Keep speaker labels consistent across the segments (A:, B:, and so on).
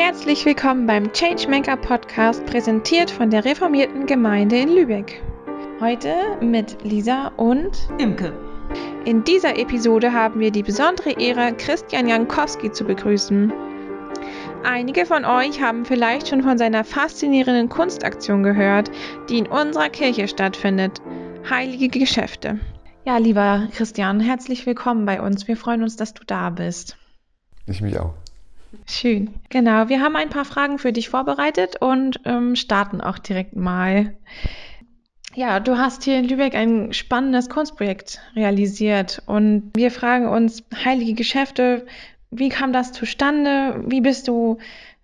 A: Herzlich willkommen beim Changemaker Podcast, präsentiert von der reformierten Gemeinde in Lübeck. Heute mit Lisa und
B: Imke.
A: In dieser Episode haben wir die besondere Ehre, Christian Jankowski zu begrüßen. Einige von euch haben vielleicht schon von seiner faszinierenden Kunstaktion gehört, die in unserer Kirche stattfindet. Heilige Geschäfte. Ja, lieber Christian, herzlich willkommen bei uns. Wir freuen uns, dass du da bist.
C: Ich mich auch.
A: Schön. Genau, wir haben ein paar Fragen für dich vorbereitet und ähm, starten auch direkt mal. Ja, du hast hier in Lübeck ein spannendes Kunstprojekt realisiert und wir fragen uns, heilige Geschäfte, wie kam das zustande? Wie bist du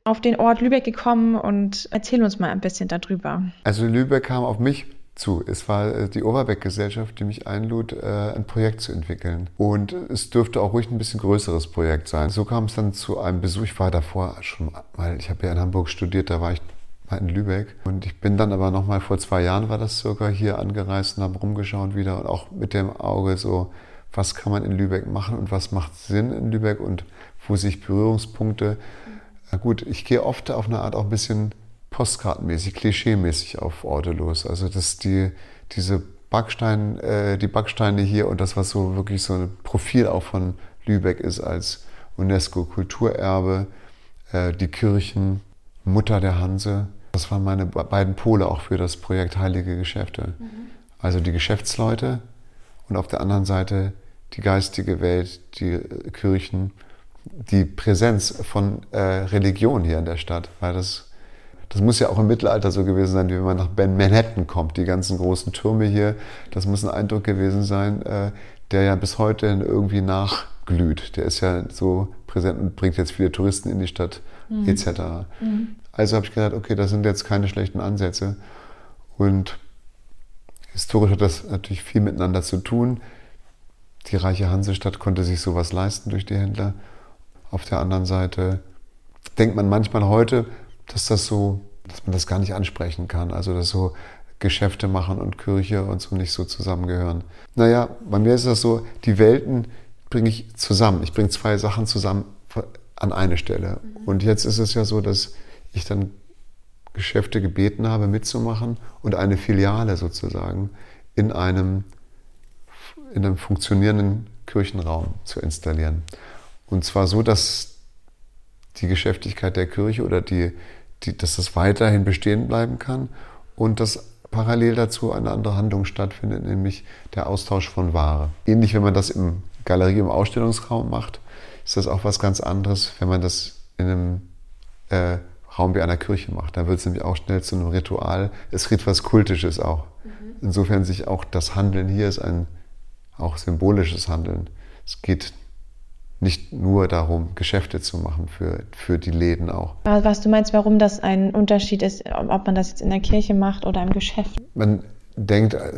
A: auf den Ort Lübeck gekommen und erzähl uns mal ein bisschen darüber.
C: Also Lübeck kam auf mich zu. Es war äh, die Overbeck-Gesellschaft, die mich einlud, äh, ein Projekt zu entwickeln. Und es dürfte auch ruhig ein bisschen größeres Projekt sein. So kam es dann zu einem Besuch. Ich war davor schon mal, ich habe ja in Hamburg studiert, da war ich mal in Lübeck. Und ich bin dann aber nochmal vor zwei Jahren war das circa hier angereist und habe rumgeschaut wieder und auch mit dem Auge so, was kann man in Lübeck machen und was macht Sinn in Lübeck und wo sich Berührungspunkte. Na gut, ich gehe oft auf eine Art auch ein bisschen postkartenmäßig, klischeemäßig auf Orte los. Also dass die, diese Backstein, äh, die Backsteine hier und das, was so wirklich so ein Profil auch von Lübeck ist als UNESCO-Kulturerbe, äh, die Kirchen, Mutter der Hanse. Das waren meine beiden Pole auch für das Projekt Heilige Geschäfte. Mhm. Also die Geschäftsleute und auf der anderen Seite die geistige Welt, die Kirchen, die Präsenz von äh, Religion hier in der Stadt, weil das das muss ja auch im Mittelalter so gewesen sein, wie wenn man nach Manhattan kommt. Die ganzen großen Türme hier, das muss ein Eindruck gewesen sein, äh, der ja bis heute irgendwie nachglüht. Der ist ja so präsent und bringt jetzt viele Touristen in die Stadt mhm. etc. Mhm. Also habe ich gedacht, okay, das sind jetzt keine schlechten Ansätze. Und historisch hat das natürlich viel miteinander zu tun. Die reiche Hansestadt konnte sich sowas leisten durch die Händler. Auf der anderen Seite denkt man manchmal heute, dass das so, dass man das gar nicht ansprechen kann. Also dass so Geschäfte machen und Kirche und so nicht so zusammengehören. Naja, bei mir ist das so, die Welten bringe ich zusammen. Ich bringe zwei Sachen zusammen an eine Stelle. Mhm. Und jetzt ist es ja so, dass ich dann Geschäfte gebeten habe, mitzumachen und eine Filiale sozusagen in einem, in einem funktionierenden Kirchenraum zu installieren. Und zwar so, dass die Geschäftigkeit der Kirche oder die, die, dass das weiterhin bestehen bleiben kann und dass parallel dazu eine andere Handlung stattfindet, nämlich der Austausch von Ware. Ähnlich, wenn man das im Galerie- im Ausstellungsraum macht, ist das auch was ganz anderes, wenn man das in einem äh, Raum wie einer Kirche macht. Da wird es nämlich auch schnell zu einem Ritual. Es kriegt was Kultisches auch. Mhm. Insofern sich auch das Handeln hier ist ein auch symbolisches Handeln. Es geht nicht nur darum, Geschäfte zu machen für, für die Läden auch.
A: Was du meinst, warum das ein Unterschied ist, ob man das jetzt in der Kirche macht oder im Geschäft?
C: Man denkt äh,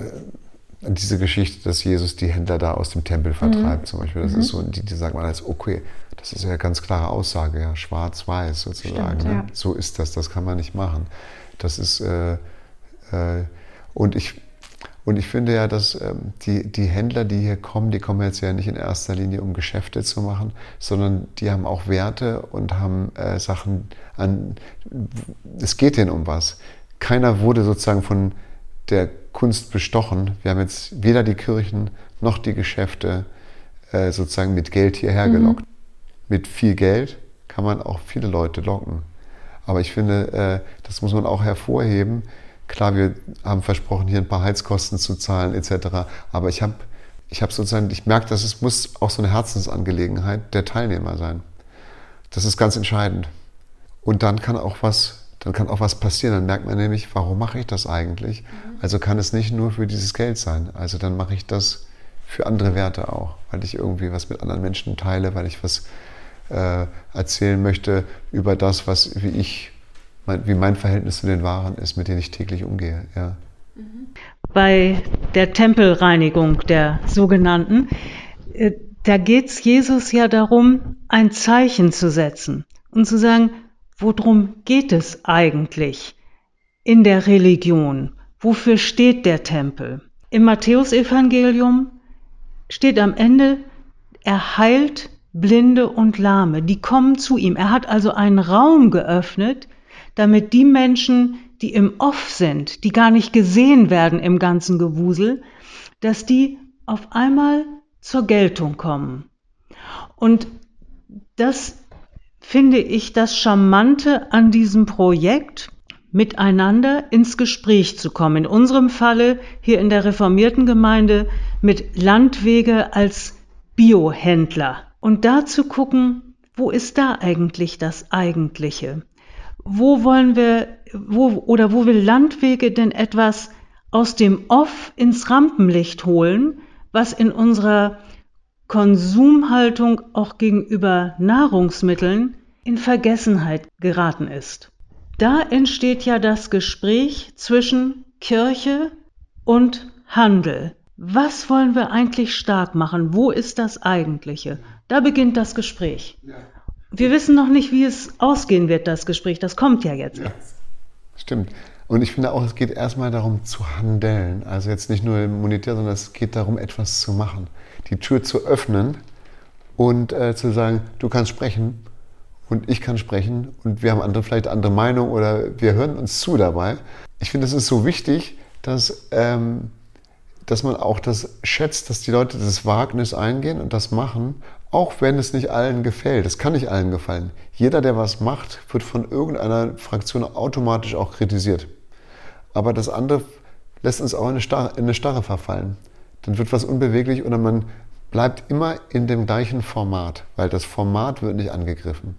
C: an diese Geschichte, dass Jesus die Händler da aus dem Tempel mhm. vertreibt, mhm. zum Beispiel. Das mhm. ist so, die, die sagt man als, okay, das ist ja eine ganz klare Aussage, ja, schwarz-weiß sozusagen. Stimmt, ne? ja. So ist das, das kann man nicht machen. Das ist, äh, äh, und ich und ich finde ja, dass ähm, die, die Händler, die hier kommen, die kommen jetzt ja nicht in erster Linie, um Geschäfte zu machen, sondern die haben auch Werte und haben äh, Sachen an. Es geht denen um was. Keiner wurde sozusagen von der Kunst bestochen. Wir haben jetzt weder die Kirchen noch die Geschäfte äh, sozusagen mit Geld hierher mhm. gelockt. Mit viel Geld kann man auch viele Leute locken. Aber ich finde, äh, das muss man auch hervorheben Klar, wir haben versprochen, hier ein paar Heizkosten zu zahlen etc. Aber ich habe ich hab sozusagen, ich merke, dass es muss auch so eine Herzensangelegenheit der Teilnehmer sein. Das ist ganz entscheidend. Und dann kann auch was, dann kann auch was passieren. Dann merkt man nämlich, warum mache ich das eigentlich? Mhm. Also kann es nicht nur für dieses Geld sein. Also dann mache ich das für andere Werte auch, weil ich irgendwie was mit anderen Menschen teile, weil ich was äh, erzählen möchte über das, was wie ich mein, wie mein Verhältnis zu den Waren ist, mit denen ich täglich umgehe. Ja.
B: Bei der Tempelreinigung der sogenannten, äh, da geht es Jesus ja darum, ein Zeichen zu setzen und zu sagen, worum geht es eigentlich in der Religion? Wofür steht der Tempel? Im Matthäusevangelium steht am Ende, er heilt Blinde und Lahme, die kommen zu ihm. Er hat also einen Raum geöffnet, damit die Menschen, die im Off sind, die gar nicht gesehen werden im ganzen Gewusel, dass die auf einmal zur Geltung kommen. Und das finde ich das Charmante an diesem Projekt, miteinander ins Gespräch zu kommen. In unserem Falle hier in der reformierten Gemeinde mit Landwege als Biohändler. Und da zu gucken, wo ist da eigentlich das Eigentliche? Wo wollen wir, wo, oder wo will Landwege denn etwas aus dem Off ins Rampenlicht holen, was in unserer Konsumhaltung auch gegenüber Nahrungsmitteln in Vergessenheit geraten ist. Da entsteht ja das Gespräch zwischen Kirche und Handel. Was wollen wir eigentlich stark machen? Wo ist das Eigentliche? Da beginnt das Gespräch. Wir wissen noch nicht, wie es ausgehen wird, das Gespräch. Das kommt ja jetzt. Ja,
C: stimmt. Und ich finde auch, es geht erstmal darum zu handeln. Also jetzt nicht nur monetär, sondern es geht darum, etwas zu machen. Die Tür zu öffnen und äh, zu sagen, du kannst sprechen und ich kann sprechen und wir haben andere, vielleicht andere Meinung oder wir hören uns zu dabei. Ich finde, es ist so wichtig, dass, ähm, dass man auch das schätzt, dass die Leute das Wagnis eingehen und das machen, auch wenn es nicht allen gefällt. Es kann nicht allen gefallen. Jeder, der was macht, wird von irgendeiner Fraktion automatisch auch kritisiert. Aber das andere lässt uns auch in eine Starre, in eine Starre verfallen. Dann wird was unbeweglich oder man bleibt immer in dem gleichen Format, weil das Format wird nicht angegriffen.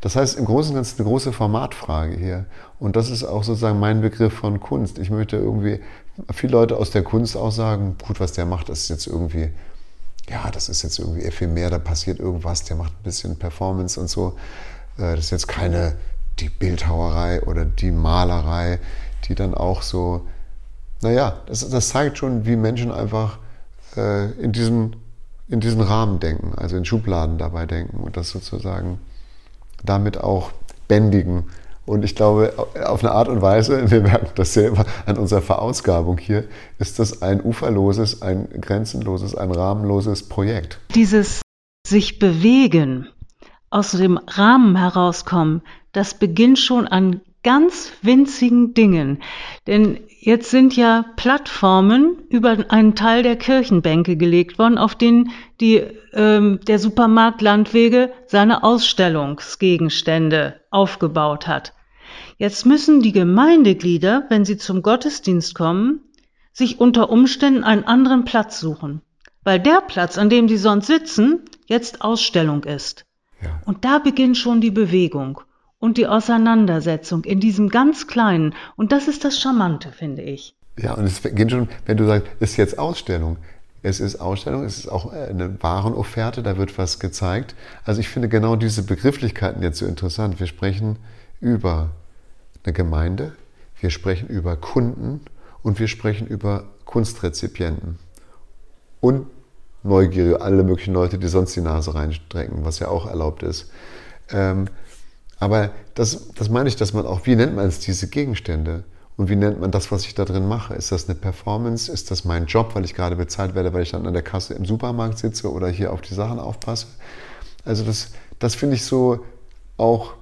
C: Das heißt, im Großen und Ganzen eine große Formatfrage hier. Und das ist auch sozusagen mein Begriff von Kunst. Ich möchte irgendwie, viele Leute aus der Kunst auch sagen, gut, was der macht, ist jetzt irgendwie, ja, das ist jetzt irgendwie ephemer, da passiert irgendwas, der macht ein bisschen Performance und so. Äh, das ist jetzt keine, die Bildhauerei oder die Malerei, die dann auch so, naja, das, das zeigt schon, wie Menschen einfach äh, in, diesem, in diesen Rahmen denken, also in Schubladen dabei denken und das sozusagen damit auch bändigen. Und ich glaube, auf eine Art und Weise, wir merken das selber an unserer Verausgabung hier, ist das ein uferloses, ein grenzenloses, ein rahmenloses Projekt.
B: Dieses sich bewegen, aus dem Rahmen herauskommen, das beginnt schon an ganz winzigen Dingen. Denn jetzt sind ja Plattformen über einen Teil der Kirchenbänke gelegt worden, auf denen die, ähm, der Supermarkt Landwege seine Ausstellungsgegenstände aufgebaut hat. Jetzt müssen die Gemeindeglieder, wenn sie zum Gottesdienst kommen, sich unter Umständen einen anderen Platz suchen, weil der Platz, an dem sie sonst sitzen, jetzt Ausstellung ist. Ja. Und da beginnt schon die Bewegung und die Auseinandersetzung in diesem ganz Kleinen. Und das ist das Charmante, finde ich.
C: Ja, und es geht schon, wenn du sagst, es ist jetzt Ausstellung. Es ist Ausstellung, es ist auch eine Warenofferte, da wird was gezeigt. Also ich finde genau diese Begrifflichkeiten jetzt so interessant. Wir sprechen über eine Gemeinde, wir sprechen über Kunden und wir sprechen über Kunstrezipienten. Und Neugierige, alle möglichen Leute, die sonst die Nase reinstrecken, was ja auch erlaubt ist. Ähm, aber das, das meine ich, dass man auch, wie nennt man es, diese Gegenstände? Und wie nennt man das, was ich da drin mache? Ist das eine Performance? Ist das mein Job, weil ich gerade bezahlt werde, weil ich dann an der Kasse im Supermarkt sitze oder hier auf die Sachen aufpasse? Also das, das finde ich so auch,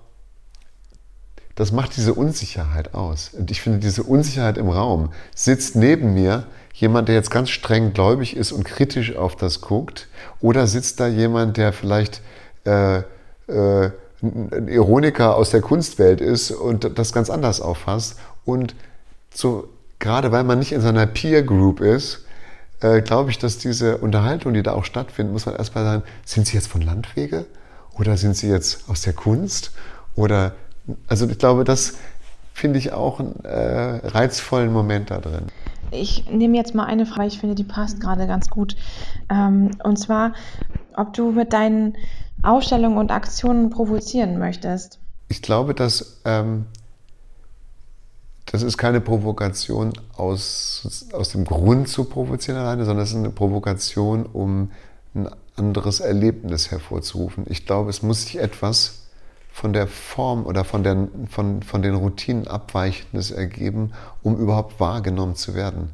C: das macht diese Unsicherheit aus. Und ich finde diese Unsicherheit im Raum. Sitzt neben mir jemand, der jetzt ganz streng gläubig ist und kritisch auf das guckt? Oder sitzt da jemand, der vielleicht... Äh, äh, ein Ironiker aus der Kunstwelt ist und das ganz anders auffasst. Und so, gerade weil man nicht in seiner Peer Group ist, äh, glaube ich, dass diese Unterhaltung, die da auch stattfindet, muss man erstmal sagen, sind sie jetzt von Landwege oder sind sie jetzt aus der Kunst? Oder, also ich glaube, das finde ich auch einen äh, reizvollen Moment da drin.
A: Ich nehme jetzt mal eine Frage, ich finde, die passt gerade ganz gut. Ähm, und zwar, ob du mit deinen Ausstellungen und Aktionen provozieren möchtest?
C: Ich glaube, dass ähm, das ist keine Provokation aus, aus dem Grund zu provozieren alleine, sondern es ist eine Provokation, um ein anderes Erlebnis hervorzurufen. Ich glaube, es muss sich etwas von der Form oder von, der, von, von den Routinen Abweichendes ergeben, um überhaupt wahrgenommen zu werden.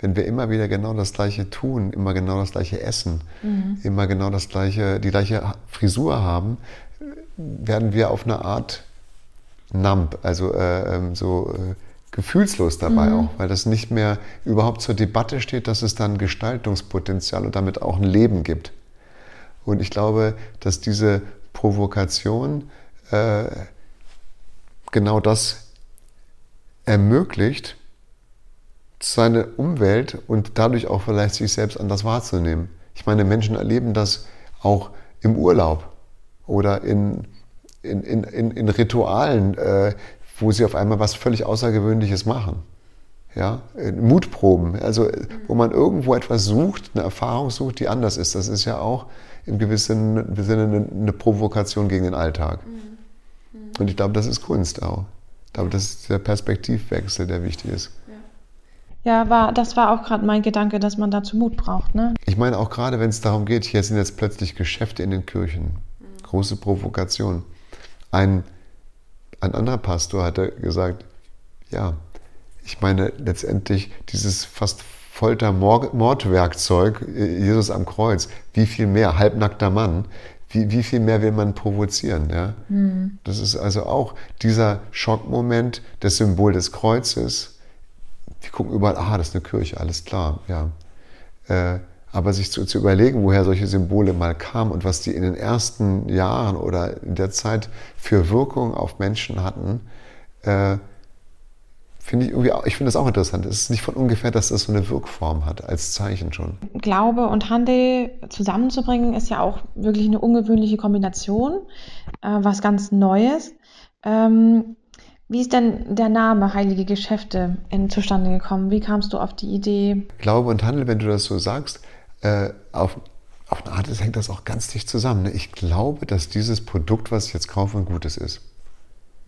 C: wenn wir immer wieder genau das Gleiche tun, immer genau das Gleiche essen, mhm. immer genau das Gleiche, die gleiche Frisur haben, werden wir auf eine Art numb, also äh, ähm, so äh, gefühlslos dabei mhm. auch, weil das nicht mehr überhaupt zur Debatte steht, dass es dann Gestaltungspotenzial und damit auch ein Leben gibt. Und ich glaube, dass diese Provokation äh, genau das ermöglicht, seine Umwelt und dadurch auch vielleicht sich selbst anders wahrzunehmen. Ich meine, Menschen erleben das auch im Urlaub oder in, in, in, in Ritualen, äh, wo sie auf einmal was völlig Außergewöhnliches machen. Ja, Mutproben, also wo man irgendwo etwas sucht, eine Erfahrung sucht, die anders ist. Das ist ja auch im gewissen Sinne eine, eine Provokation gegen den Alltag. Mhm. Und ich glaube, das ist Kunst auch. Ich glaube, das ist der Perspektivwechsel, der wichtig ist.
A: Ja, war, das war auch gerade mein Gedanke, dass man dazu Mut braucht. Ne?
C: Ich meine auch gerade, wenn es darum geht, hier sind jetzt plötzlich Geschäfte in den Kirchen. Große Provokation. Ein, ein anderer Pastor hatte gesagt, ja, ich meine letztendlich dieses fast Folter-Mordwerkzeug, Jesus am Kreuz, wie viel mehr, halbnackter Mann, wie, wie viel mehr will man provozieren? Ja? Mhm. Das ist also auch dieser Schockmoment, das Symbol des Kreuzes, wir gucken überall, ah, das ist eine Kirche, alles klar, ja. Äh, aber sich zu, zu, überlegen, woher solche Symbole mal kamen und was die in den ersten Jahren oder in der Zeit für Wirkung auf Menschen hatten, äh, finde ich irgendwie, ich finde das auch interessant. Es ist nicht von ungefähr, dass das so eine Wirkform hat, als Zeichen schon.
A: Glaube und Handel zusammenzubringen, ist ja auch wirklich eine ungewöhnliche Kombination, äh, was ganz Neues. Ähm, wie ist denn der Name Heilige Geschäfte in, zustande gekommen? Wie kamst du auf die Idee?
C: Glaube und Handel, wenn du das so sagst, äh, auf, auf eine Art hängt das auch ganz dicht zusammen. Ne? Ich glaube, dass dieses Produkt, was ich jetzt kaufe, ein gutes ist.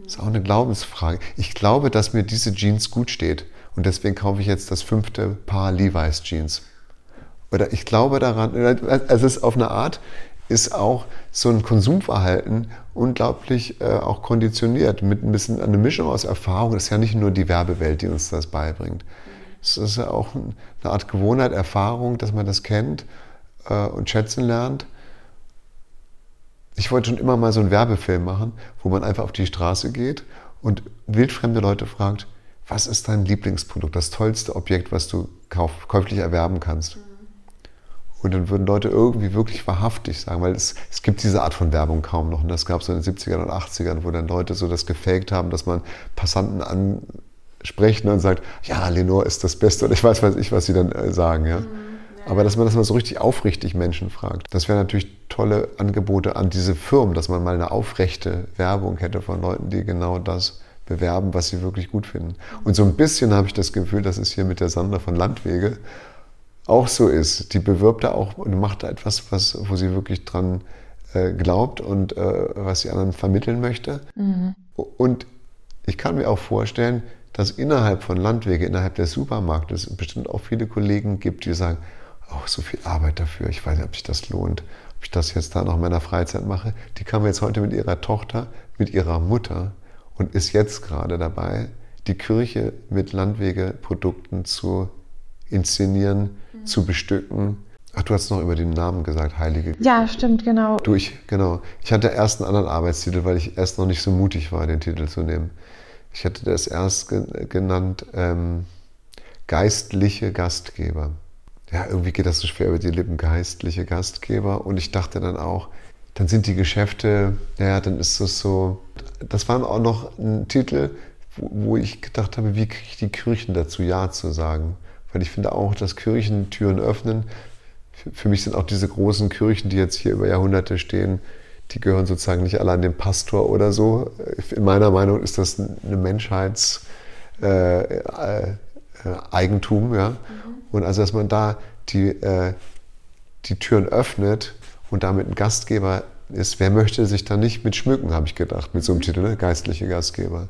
C: Das ist auch eine Glaubensfrage. Ich glaube, dass mir diese Jeans gut steht. Und deswegen kaufe ich jetzt das fünfte Paar Levi's Jeans. Oder ich glaube daran, also es ist auf eine Art, ist auch so ein Konsumverhalten unglaublich äh, auch konditioniert mit ein bisschen eine Mischung aus Erfahrung. Das ist ja nicht nur die Werbewelt, die uns das beibringt. Es ist ja auch eine Art Gewohnheit, Erfahrung, dass man das kennt äh, und schätzen lernt. Ich wollte schon immer mal so einen Werbefilm machen, wo man einfach auf die Straße geht und wildfremde Leute fragt, was ist dein Lieblingsprodukt, das tollste Objekt, was du kauf, käuflich erwerben kannst? Und dann würden Leute irgendwie wirklich wahrhaftig sagen, weil es, es gibt diese Art von Werbung kaum noch. Und das gab es so in den 70ern und 80ern, wo dann Leute so das gefaked haben, dass man Passanten ansprechen und sagt, ja, Lenore ist das Beste. Und ich weiß, weiß ich, was sie dann äh, sagen. Ja. Mhm, Aber dass man das mal so richtig aufrichtig Menschen fragt. Das wären natürlich tolle Angebote an diese Firmen, dass man mal eine aufrechte Werbung hätte von Leuten, die genau das bewerben, was sie wirklich gut finden. Und so ein bisschen habe ich das Gefühl, das ist hier mit der Sandra von Landwege auch so ist. Die bewirbt da auch und macht da etwas, was, wo sie wirklich dran äh, glaubt und äh, was sie anderen vermitteln möchte. Mhm. Und ich kann mir auch vorstellen, dass innerhalb von Landwege, innerhalb des Supermarktes bestimmt auch viele Kollegen gibt, die sagen, oh, so viel Arbeit dafür, ich weiß nicht, ob sich das lohnt, ob ich das jetzt da noch in meiner Freizeit mache. Die kam jetzt heute mit ihrer Tochter, mit ihrer Mutter und ist jetzt gerade dabei, die Kirche mit Landwegeprodukten zu inszenieren, mhm. zu bestücken. Ach, du hast noch über den Namen gesagt, Heilige.
A: Ja, stimmt, genau.
C: Du, ich, genau. Ich hatte erst einen anderen Arbeitstitel, weil ich erst noch nicht so mutig war, den Titel zu nehmen. Ich hatte das erst genannt ähm, Geistliche Gastgeber. Ja, irgendwie geht das so schwer über die Lippen, geistliche Gastgeber. Und ich dachte dann auch, dann sind die Geschäfte, ja, dann ist das so. Das war auch noch ein Titel, wo, ich gedacht habe, wie kriege ich die Kirchen dazu, Ja zu sagen? Weil ich finde auch, dass Kirchen Türen öffnen. Für mich sind auch diese großen Kirchen, die jetzt hier über Jahrhunderte stehen, die gehören sozusagen nicht alle an den Pastor oder so. In meiner Meinung ist das eine Menschheitseigentum. Äh, äh, ja? Mhm. Und also, dass man da die, äh, die Türen öffnet und damit ein Gastgeber ist, wer möchte sich da nicht mit schmücken, habe ich gedacht, mit so einem Titel, ne? geistliche Gastgeber.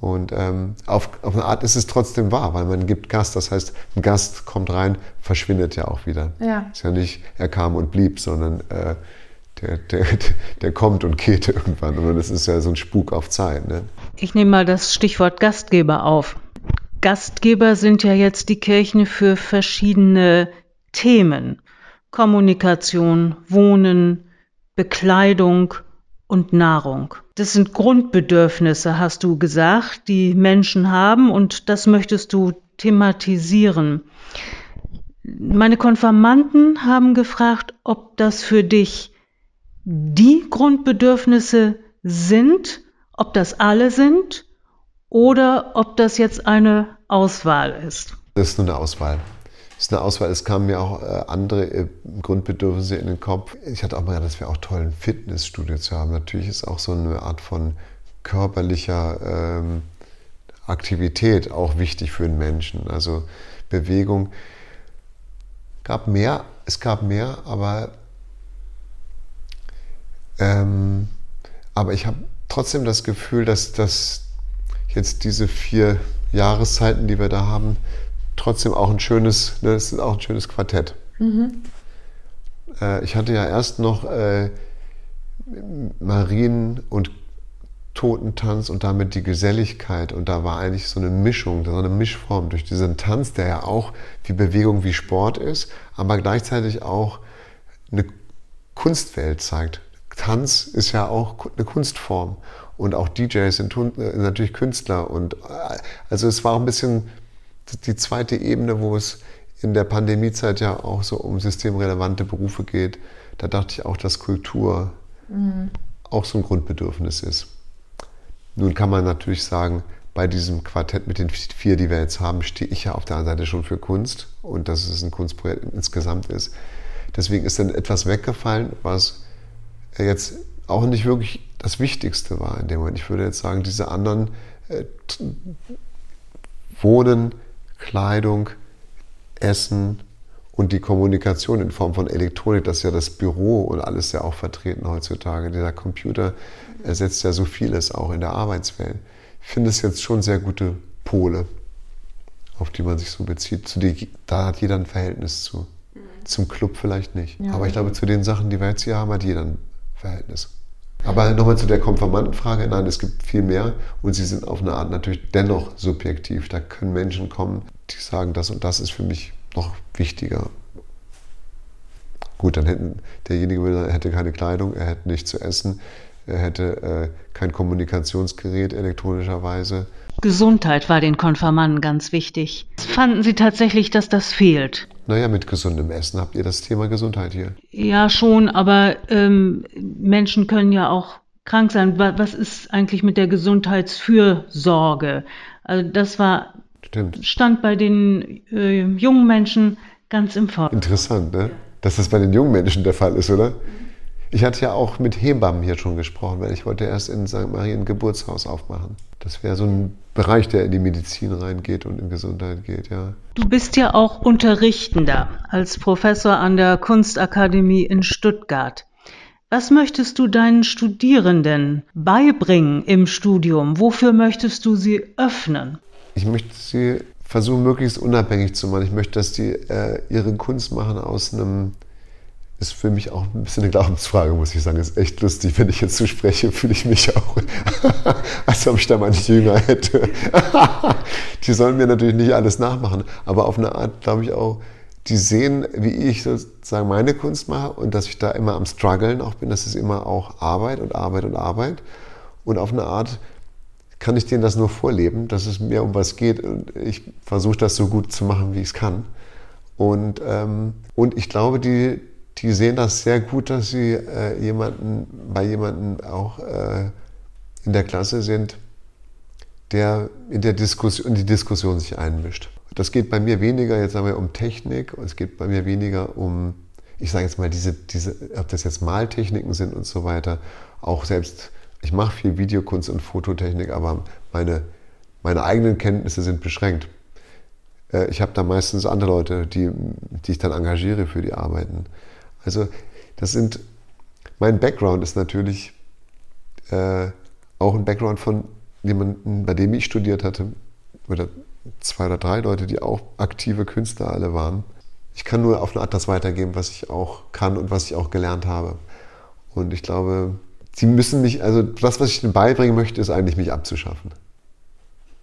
C: Und ähm, auf, auf eine Art ist es trotzdem wahr, weil man gibt Gast. Das heißt, ein Gast kommt rein, verschwindet ja auch wieder. Ja. Ist ja nicht, er kam und blieb, sondern äh, der, der, der kommt und geht irgendwann. Und das ist ja so ein Spuk auf Zeit. Ne?
B: Ich nehme mal das Stichwort Gastgeber auf. Gastgeber sind ja jetzt die Kirchen für verschiedene Themen. Kommunikation, Wohnen, Bekleidung und Nahrung. Das sind Grundbedürfnisse, hast du gesagt, die Menschen haben und das möchtest du thematisieren. Meine Konfirmanden haben gefragt, ob das für dich die Grundbedürfnisse sind, ob das alle sind oder ob das jetzt eine Auswahl ist.
C: Das ist nur eine Auswahl. Das ist eine Auswahl. Es kamen mir auch äh, andere äh, Grundbedürfnisse in den Kopf. Ich hatte auch mal gedacht, das wäre auch toll, ein Fitnessstudio zu haben. Natürlich ist auch so eine Art von körperlicher ähm, Aktivität auch wichtig für den Menschen. Also Bewegung. Gab mehr, es gab mehr, aber, ähm, aber ich habe trotzdem das Gefühl, dass, dass jetzt diese vier Jahreszeiten, die wir da haben, trotzdem auch ein schönes, ne, das ist auch ein schönes Quartett. Mhm. Äh, ich hatte ja erst noch äh, Marien- und Totentanz und damit die Geselligkeit. Und da war eigentlich so eine Mischung, so eine Mischform durch diesen Tanz, der ja auch wie Bewegung, wie Sport ist, aber gleichzeitig auch eine Kunstwelt zeigt. Tanz ist ja auch eine Kunstform und auch DJs sind äh, natürlich Künstler und äh, also es war auch ein bisschen die zweite Ebene, wo es in der Pandemiezeit ja auch so um systemrelevante Berufe geht. Da dachte ich auch, dass Kultur mhm. auch so ein Grundbedürfnis ist. Nun kann man natürlich sagen, bei diesem Quartett mit den vier, die wir jetzt haben, stehe ich ja auf der anderen Seite schon für Kunst und dass es ein Kunstprojekt insgesamt ist. Deswegen ist dann etwas weggefallen, was jetzt auch nicht wirklich das Wichtigste war in dem Moment. Ich würde jetzt sagen, diese anderen äh, Wohnen, Kleidung, Essen und die Kommunikation in Form von Elektronik, das ist ja das Büro und alles ja auch vertreten heutzutage. Dieser Computer ersetzt ja so vieles auch in der Arbeitswelt. Ich finde es jetzt schon sehr gute Pole, auf die man sich so bezieht. Zu die, da hat jeder ein Verhältnis zu. Zum Club vielleicht nicht. Ja, Aber ich glaube, zu den Sachen, die wir jetzt hier haben, hat jeder ein Verhältnis. Aber nochmal zu der Konformantenfrage. Nein, es gibt viel mehr und sie sind auf eine Art natürlich dennoch subjektiv. Da können Menschen kommen, die sagen, das und das ist für mich noch wichtiger. Gut, dann hätten derjenige hätte keine Kleidung, er hätte nichts zu essen, er hätte äh, kein Kommunikationsgerät elektronischerweise.
B: Gesundheit war den Konfirmanden ganz wichtig. Fanden Sie tatsächlich, dass das fehlt?
C: Naja, mit gesundem Essen habt ihr das Thema Gesundheit hier.
B: Ja, schon, aber ähm, Menschen können ja auch krank sein. Was ist eigentlich mit der Gesundheitsfürsorge? Also das war Stimmt. stand bei den äh, jungen Menschen ganz im Vordergrund.
C: Interessant, ne? Dass das bei den jungen Menschen der Fall ist, oder? Ich hatte ja auch mit Hebammen hier schon gesprochen, weil ich wollte erst in St. Marien ein Geburtshaus aufmachen. Das wäre so ein Bereich, der in die Medizin reingeht und in Gesundheit geht, ja.
B: Du bist ja auch Unterrichtender als Professor an der Kunstakademie in Stuttgart. Was möchtest du deinen Studierenden beibringen im Studium? Wofür möchtest du sie öffnen?
C: Ich möchte sie versuchen, möglichst unabhängig zu machen. Ich möchte, dass die äh, ihre Kunst machen aus einem ist für mich auch ein bisschen eine Glaubensfrage, muss ich sagen. Ist echt lustig, wenn ich jetzt so spreche, fühle ich mich auch, als ob ich da mal nicht jünger hätte. die sollen mir natürlich nicht alles nachmachen, aber auf eine Art, glaube ich auch, die sehen, wie ich sozusagen meine Kunst mache und dass ich da immer am struggeln auch bin. Das ist immer auch Arbeit und Arbeit und Arbeit. Und auf eine Art kann ich denen das nur vorleben, dass es mir um was geht. Und ich versuche das so gut zu machen, wie ich es kann. Und, ähm, und ich glaube, die, die sehen das sehr gut, dass sie äh, jemanden, bei jemandem auch äh, in der Klasse sind, der in, der Diskussion, in die Diskussion sich einmischt. Das geht bei mir weniger, jetzt sagen wir, um Technik, und es geht bei mir weniger um, ich sage jetzt mal, diese, diese, ob das jetzt Maltechniken sind und so weiter, auch selbst, ich mache viel Videokunst und Fototechnik, aber meine, meine eigenen Kenntnisse sind beschränkt. Äh, ich habe da meistens andere Leute, die, die ich dann engagiere für die Arbeiten. Also das sind, mein Background ist natürlich äh, auch ein Background von jemandem, bei dem ich studiert hatte, oder zwei oder drei Leute, die auch aktive Künstler alle waren. Ich kann nur auf eine Art das weitergeben, was ich auch kann und was ich auch gelernt habe. Und ich glaube, sie müssen mich, also das, was ich ihnen beibringen möchte, ist eigentlich mich abzuschaffen.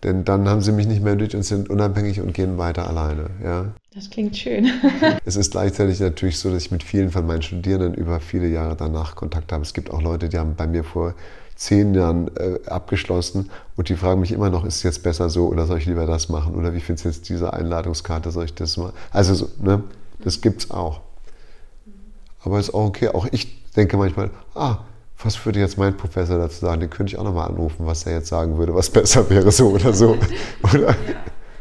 C: Denn dann haben sie mich nicht mehr nötig und sind unabhängig und gehen weiter alleine. Ja.
A: Das klingt schön.
C: es ist gleichzeitig natürlich so, dass ich mit vielen von meinen Studierenden über viele Jahre danach Kontakt habe. Es gibt auch Leute, die haben bei mir vor zehn Jahren äh, abgeschlossen und die fragen mich immer noch, ist es jetzt besser so oder soll ich lieber das machen oder wie findest du jetzt diese Einladungskarte, soll ich das machen? Also, so, ne, das es auch. Aber ist auch okay. Auch ich denke manchmal, ah, was würde jetzt mein Professor dazu sagen? Den könnte ich auch nochmal anrufen, was er jetzt sagen würde, was besser wäre, so oder so. oder? Ja.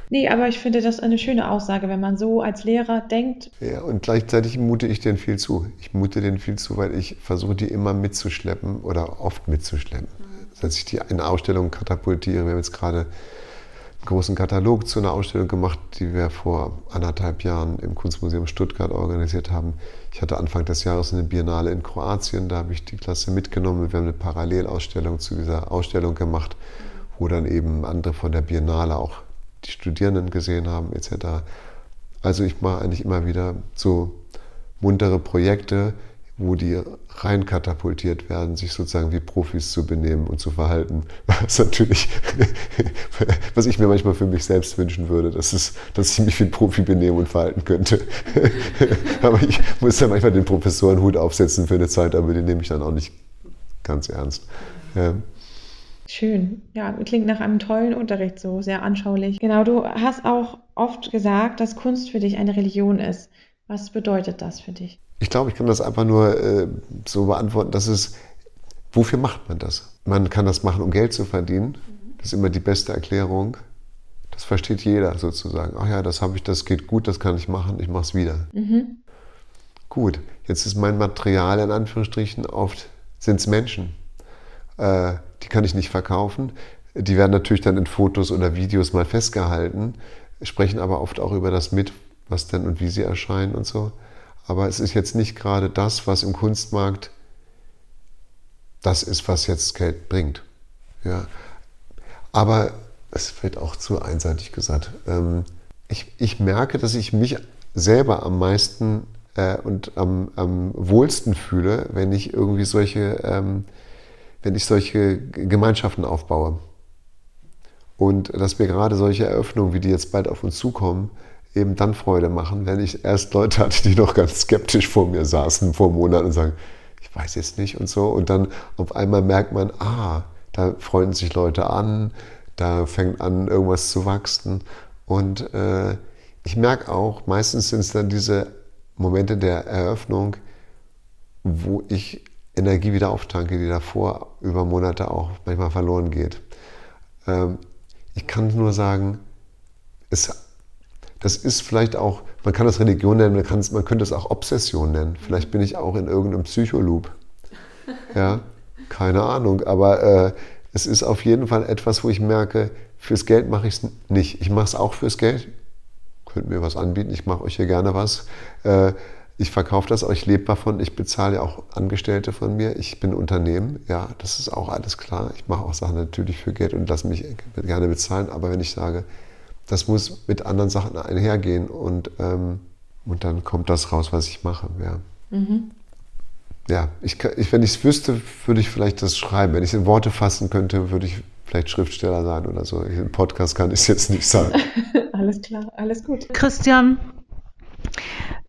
A: Nee, aber ich finde das eine schöne Aussage, wenn man so als Lehrer denkt.
C: Ja, und gleichzeitig mute ich denen viel zu. Ich mute denen viel zu, weil ich versuche, die immer mitzuschleppen oder oft mitzuschleppen. Mhm. Dass ich die in Ausstellungen katapultiere. Wir haben jetzt gerade einen großen Katalog zu einer Ausstellung gemacht, die wir vor anderthalb Jahren im Kunstmuseum Stuttgart organisiert haben. Ich hatte Anfang des Jahres eine Biennale in Kroatien, da habe ich die Klasse mitgenommen. Wir haben eine Parallelausstellung zu dieser Ausstellung gemacht, wo dann eben andere von der Biennale auch die Studierenden gesehen haben, etc. Also ich mache eigentlich immer wieder so muntere Projekte, wo die rein katapultiert werden, sich sozusagen wie Profis zu benehmen und zu verhalten. Was natürlich, was ich mir manchmal für mich selbst wünschen würde, dass, es, dass ich mich wie ein Profi benehmen und verhalten könnte. aber ich muss ja manchmal den Professorenhut aufsetzen für eine Zeit, aber den nehme ich dann auch nicht ganz ernst. Ja.
A: Schön. Ja, klingt nach einem tollen Unterricht so, sehr anschaulich. Genau, du hast auch oft gesagt, dass Kunst für dich eine Religion ist. Was bedeutet das für dich?
C: Ich glaube, ich kann das einfach nur äh, so beantworten, dass es, wofür macht man das? Man kann das machen, um Geld zu verdienen. Das ist immer die beste Erklärung. Das versteht jeder sozusagen. Ach ja, das habe ich, das geht gut, das kann ich machen, ich mache es wieder. Mhm. Gut, jetzt ist mein Material in Anführungsstrichen oft, sind es Menschen. Äh, die kann ich nicht verkaufen. Die werden natürlich dann in Fotos oder Videos mal festgehalten, sprechen aber oft auch über das mit, was denn und wie sie erscheinen und so. Aber es ist jetzt nicht gerade das, was im Kunstmarkt das ist, was jetzt Geld bringt. Ja. Aber es wird auch zu einseitig gesagt. Ähm, ich, ich merke, dass ich mich selber am meisten äh, und am, am wohlsten fühle, wenn ich irgendwie solche ähm, wenn ich solche Gemeinschaften aufbaue. Und dass mir gerade solche Eröffnungen, wie die jetzt bald auf uns zukommen, eben dann Freude machen, wenn ich erst Leute hatte, die noch ganz skeptisch vor mir saßen vor Monaten und sagen, ich weiß jetzt nicht und so. Und dann auf einmal merkt man, ah, da freuen sich Leute an, da fängt an, irgendwas zu wachsen. Und äh, ich merke auch, meistens sind es dann diese Momente der Eröffnung, wo ich Energie wieder auftanke, die davor über Monate auch manchmal verloren geht. Ähm, ich kann nur sagen, es, das ist vielleicht auch, man kann das Religion nennen, man, kann, man könnte es auch Obsession nennen. Vielleicht bin ich auch in irgendeinem Psycholoop. Ja, keine Ahnung, aber äh, es ist auf jeden Fall etwas, wo ich merke, fürs Geld mache ich es nicht. Ich mache es auch fürs Geld. Könnt mir was anbieten, ich mache euch hier gerne was. Äh, ich verkaufe das, auch, ich lebe davon, ich bezahle ja auch Angestellte von mir, ich bin Unternehmen, ja, das ist auch alles klar. Ich mache auch Sachen natürlich für Geld und lasse mich gerne bezahlen, aber wenn ich sage, das muss mit anderen Sachen einhergehen und, ähm, und dann kommt das raus, was ich mache, ja. Mhm. Ja, ich, ich, wenn ich es wüsste, würde ich vielleicht das schreiben. Wenn ich es in Worte fassen könnte, würde ich vielleicht Schriftsteller sein oder so. Im Podcast kann ich es jetzt nicht sagen.
A: alles klar, alles gut.
B: Christian,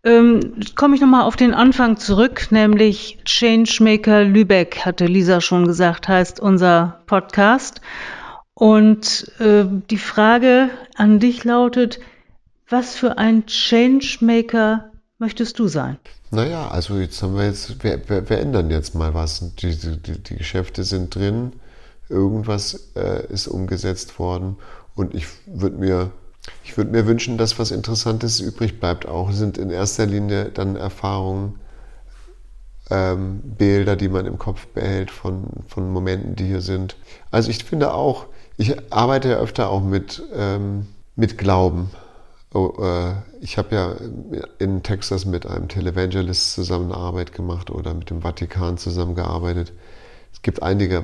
B: ähm, Komme ich nochmal auf den Anfang zurück, nämlich Changemaker Lübeck, hatte Lisa schon gesagt, heißt unser Podcast. Und äh, die Frage an dich lautet, was für ein Changemaker möchtest du sein?
C: Naja, also jetzt haben wir jetzt, wir, wir, wir ändern jetzt mal was. Die, die, die, Geschäfte sind drin, irgendwas äh, ist umgesetzt worden und ich würde mir ich würde mir wünschen, dass was Interessantes übrig bleibt. Auch sind in erster Linie dann Erfahrungen, ähm, Bilder, die man im Kopf behält von, von Momenten, die hier sind. Also ich finde auch, ich arbeite ja öfter auch mit, ähm, mit Glauben. Oh, äh, ich habe ja in Texas mit einem Televangelist zusammenarbeit gemacht oder mit dem Vatikan zusammengearbeitet. Es gibt einige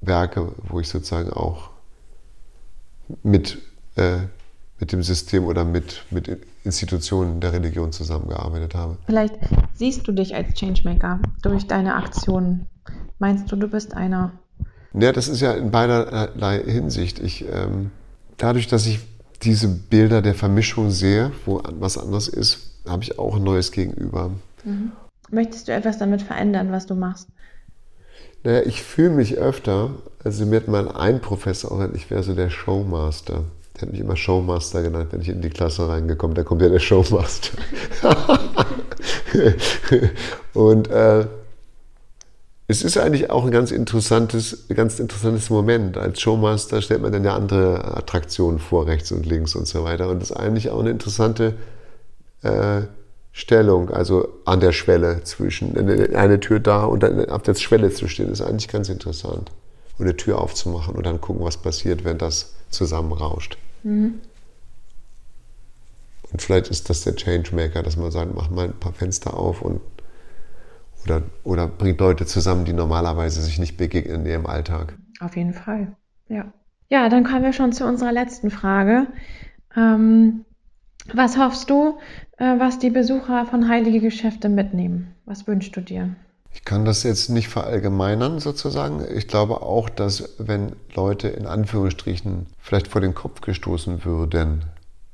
C: Werke, wo ich sozusagen auch mit äh, mit dem System oder mit, mit Institutionen der Religion zusammengearbeitet habe.
A: Vielleicht siehst du dich als Changemaker durch deine Aktionen. Meinst du, du bist einer?
C: Ja, das ist ja in beiderlei Hinsicht. Ich, ähm, dadurch, dass ich diese Bilder der Vermischung sehe, wo was anderes ist, habe ich auch ein neues Gegenüber.
A: Mhm. Möchtest du etwas damit verändern, was du machst?
C: Naja, ich fühle mich öfter, also mir hat mal ein Professor auch gesagt, ich wäre so der Showmaster. Der hat mich immer Showmaster genannt, wenn ich in die Klasse reingekommen da kommt ja der Showmaster. und äh, es ist eigentlich auch ein ganz interessantes, ganz interessantes Moment. Als Showmaster stellt man dann ja andere Attraktionen vor, rechts und links und so weiter. Und das ist eigentlich auch eine interessante äh, Stellung, also an der Schwelle zwischen eine Tür da und dann auf der Schwelle zu stehen, ist eigentlich ganz interessant. Und eine Tür aufzumachen und dann gucken, was passiert, wenn das zusammenrauscht. Mhm. Und vielleicht ist das der Changemaker, dass man sagt, mach mal ein paar Fenster auf und oder, oder bringt Leute zusammen, die normalerweise sich nicht begegnen in ihrem Alltag.
A: Auf jeden Fall, ja. Ja, dann kommen wir schon zu unserer letzten Frage. Ähm, was hoffst du, äh, was die Besucher von Heilige Geschäfte mitnehmen? Was wünschst du dir?
C: Ich kann das jetzt nicht verallgemeinern sozusagen. Ich glaube auch, dass wenn Leute in Anführungsstrichen vielleicht vor den Kopf gestoßen würden,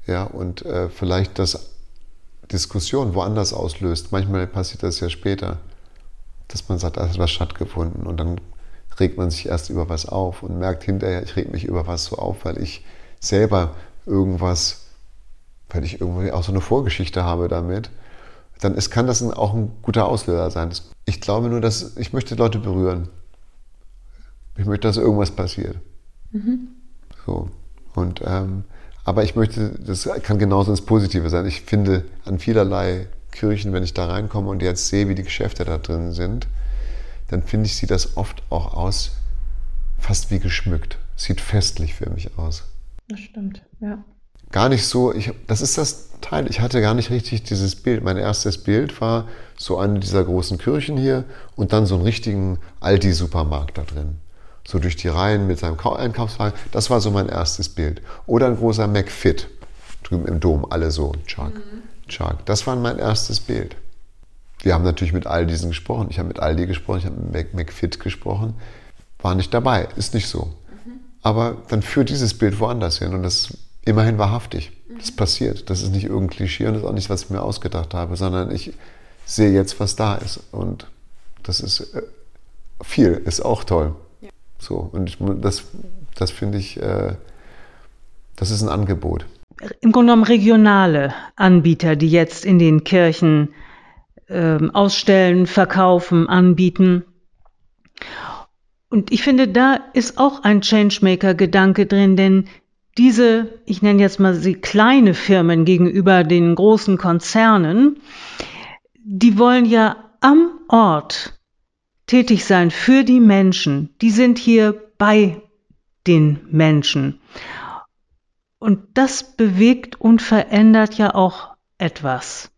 C: ja, und äh, vielleicht das Diskussion woanders auslöst, manchmal passiert das ja später, dass man sagt, da hat was stattgefunden und dann regt man sich erst über was auf und merkt hinterher, ich reg mich über was so auf, weil ich selber irgendwas weil ich irgendwie auch so eine Vorgeschichte habe damit, dann ist, kann das auch ein guter Auslöser sein. Ich glaube nur, dass ich möchte Leute berühren. Ich möchte, dass irgendwas passiert. Mhm. So. Und, ähm, aber ich möchte, das kann genauso ins Positive sein. Ich finde an vielerlei Kirchen, wenn ich da reinkomme und jetzt sehe, wie die Geschäfte da drin sind, dann finde ich, sieht das oft auch aus, fast wie geschmückt. Sieht festlich für mich aus.
A: Das stimmt, ja
C: gar nicht so, ich, das ist das Teil, ich hatte gar nicht richtig dieses Bild. Mein erstes Bild war so eine dieser großen Kirchen hier und dann so einen richtigen Aldi-Supermarkt da drin. So durch die Reihen mit seinem Einkaufswagen. Das war so mein erstes Bild. Oder ein großer McFit. Drüben im Dom, alle so. Chuck, mhm. Chuck. Das war mein erstes Bild. Wir haben natürlich mit all diesen gesprochen. Ich habe mit Aldi gesprochen, ich habe mit McFit gesprochen. War nicht dabei, ist nicht so. Mhm. Aber dann führt dieses Bild woanders hin und das immerhin wahrhaftig. Das passiert. Das ist nicht irgendein Klischee und das ist auch nicht, was ich mir ausgedacht habe, sondern ich sehe jetzt, was da ist. Und das ist äh, viel, ist auch toll. Ja. So, und ich, das, das finde ich, äh, das ist ein Angebot.
B: Im Grunde genommen regionale Anbieter, die jetzt in den Kirchen äh, ausstellen, verkaufen, anbieten. Und ich finde, da ist auch ein Changemaker-Gedanke drin, denn diese, ich nenne jetzt mal sie kleine Firmen gegenüber den großen Konzernen, die wollen ja am Ort tätig sein für die Menschen. Die sind hier bei den Menschen. Und das bewegt und verändert ja auch etwas.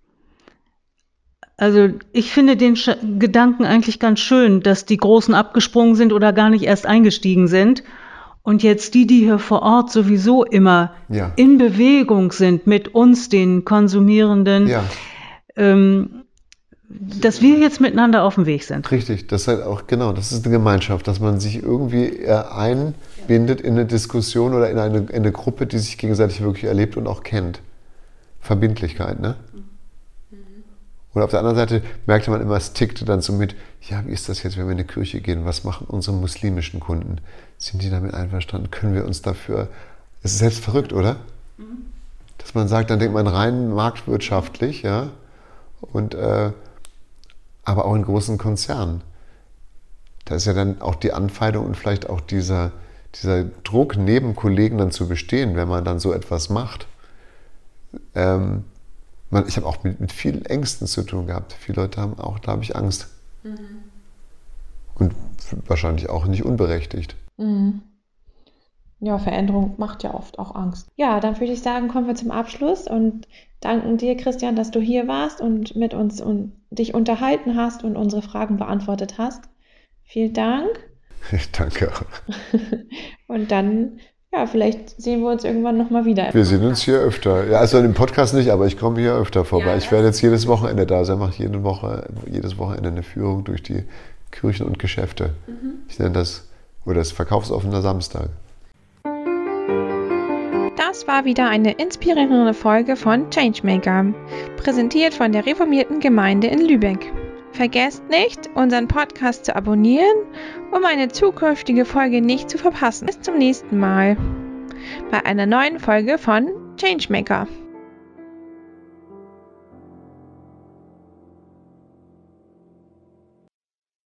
B: Also ich finde den Gedanken eigentlich ganz schön, dass die Großen abgesprungen sind oder gar nicht erst eingestiegen sind und jetzt die, die hier vor Ort sowieso immer ja. in Bewegung sind mit uns, den Konsumierenden, ja. ähm, dass wir jetzt miteinander auf dem Weg sind.
C: Richtig, das ist halt auch, genau, das ist eine Gemeinschaft, dass man sich irgendwie einbindet in eine Diskussion oder in eine, in eine Gruppe, die sich gegenseitig wirklich erlebt und auch kennt. Verbindlichkeit, ne? Und auf der anderen Seite merkte man immer, es tickte dann so mit, ja, wie ist das jetzt, wenn wir in die Kirche gehen? Was machen unsere muslimischen Kunden? Sind die damit einverstanden? Können wir uns dafür. Es ist selbst verrückt, oder? Mhm. Dass man sagt, dann denkt man rein marktwirtschaftlich, ja. Und, äh, aber auch in großen Konzernen. Da ist ja dann auch die Anfeindung und vielleicht auch dieser, dieser Druck, neben Kollegen dann zu bestehen, wenn man dann so etwas macht. Ähm, man, ich habe auch mit, mit vielen Ängsten zu tun gehabt. Viele Leute haben auch, da habe ich Angst. Mhm. Und wahrscheinlich auch nicht unberechtigt. Mhm.
A: Ja, Veränderung macht ja oft auch Angst. Ja, dann würde ich sagen, kommen wir zum Abschluss und danken dir, Christian, dass du hier warst und mit uns und dich unterhalten hast und unsere Fragen beantwortet hast. Vielen Dank.
C: Ich danke auch.
A: und dann ja, vielleicht sehen wir uns irgendwann nochmal wieder.
C: Wir sehen uns hier öfter. Ja, also im Podcast nicht, aber ich komme hier öfter vorbei. Ja, ich werde jetzt jedes Wochenende da sein, mache jede Woche, jedes Wochenende eine Führung durch die Kirchen und Geschäfte. Mhm. Ich nenne das, oder das verkaufsoffener Samstag.
A: Das war wieder eine inspirierende Folge von Changemaker, präsentiert von der reformierten Gemeinde in Lübeck. Vergesst nicht, unseren Podcast zu abonnieren, um eine zukünftige Folge nicht zu verpassen. Bis zum nächsten Mal bei einer neuen Folge von Changemaker.